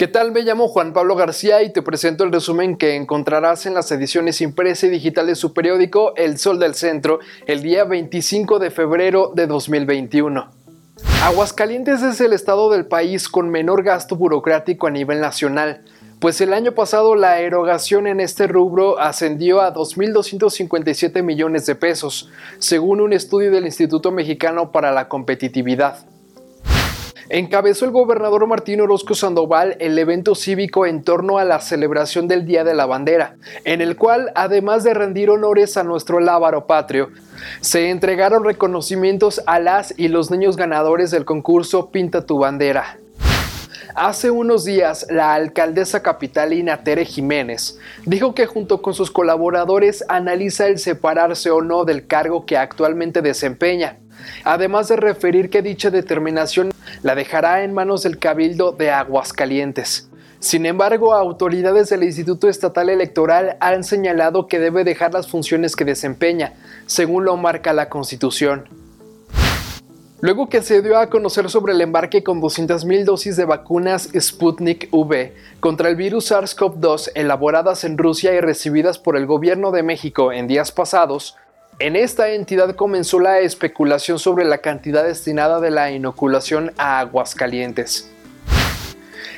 ¿Qué tal? Me llamo Juan Pablo García y te presento el resumen que encontrarás en las ediciones impresa y digital de su periódico El Sol del Centro el día 25 de febrero de 2021. Aguascalientes es el estado del país con menor gasto burocrático a nivel nacional, pues el año pasado la erogación en este rubro ascendió a 2.257 millones de pesos, según un estudio del Instituto Mexicano para la Competitividad. Encabezó el gobernador Martín Orozco Sandoval el evento cívico en torno a la celebración del Día de la Bandera, en el cual, además de rendir honores a nuestro lábaro patrio, se entregaron reconocimientos a las y los niños ganadores del concurso Pinta tu bandera. Hace unos días, la alcaldesa capitalina Tere Jiménez dijo que junto con sus colaboradores analiza el separarse o no del cargo que actualmente desempeña, además de referir que dicha determinación la dejará en manos del Cabildo de Aguascalientes. Sin embargo, autoridades del Instituto Estatal Electoral han señalado que debe dejar las funciones que desempeña, según lo marca la Constitución. Luego que se dio a conocer sobre el embarque con 200.000 dosis de vacunas Sputnik V contra el virus SARS-CoV-2 elaboradas en Rusia y recibidas por el gobierno de México en días pasados, en esta entidad comenzó la especulación sobre la cantidad destinada de la inoculación a Aguascalientes.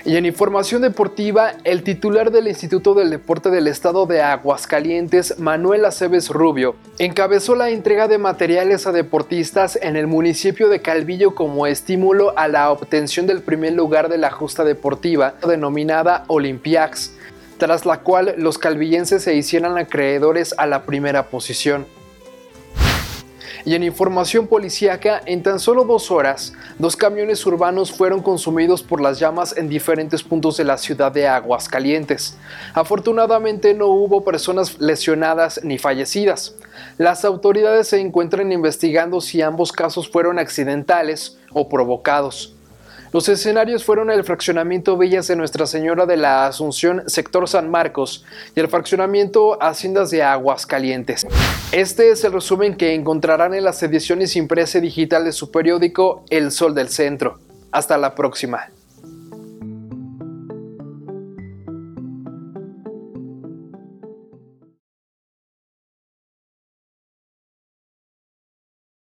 Y en información deportiva, el titular del Instituto del Deporte del Estado de Aguascalientes, Manuel Aceves Rubio, encabezó la entrega de materiales a deportistas en el municipio de Calvillo como estímulo a la obtención del primer lugar de la justa deportiva denominada Olympiacs, tras la cual los calvillenses se hicieran acreedores a la primera posición. Y en información policíaca, en tan solo dos horas, dos camiones urbanos fueron consumidos por las llamas en diferentes puntos de la ciudad de Aguascalientes. Afortunadamente no hubo personas lesionadas ni fallecidas. Las autoridades se encuentran investigando si ambos casos fueron accidentales o provocados. Los escenarios fueron el fraccionamiento Villas de Nuestra Señora de la Asunción, sector San Marcos, y el fraccionamiento Haciendas de Aguas Calientes. Este es el resumen que encontrarán en las ediciones impresa y digital de su periódico El Sol del Centro. Hasta la próxima.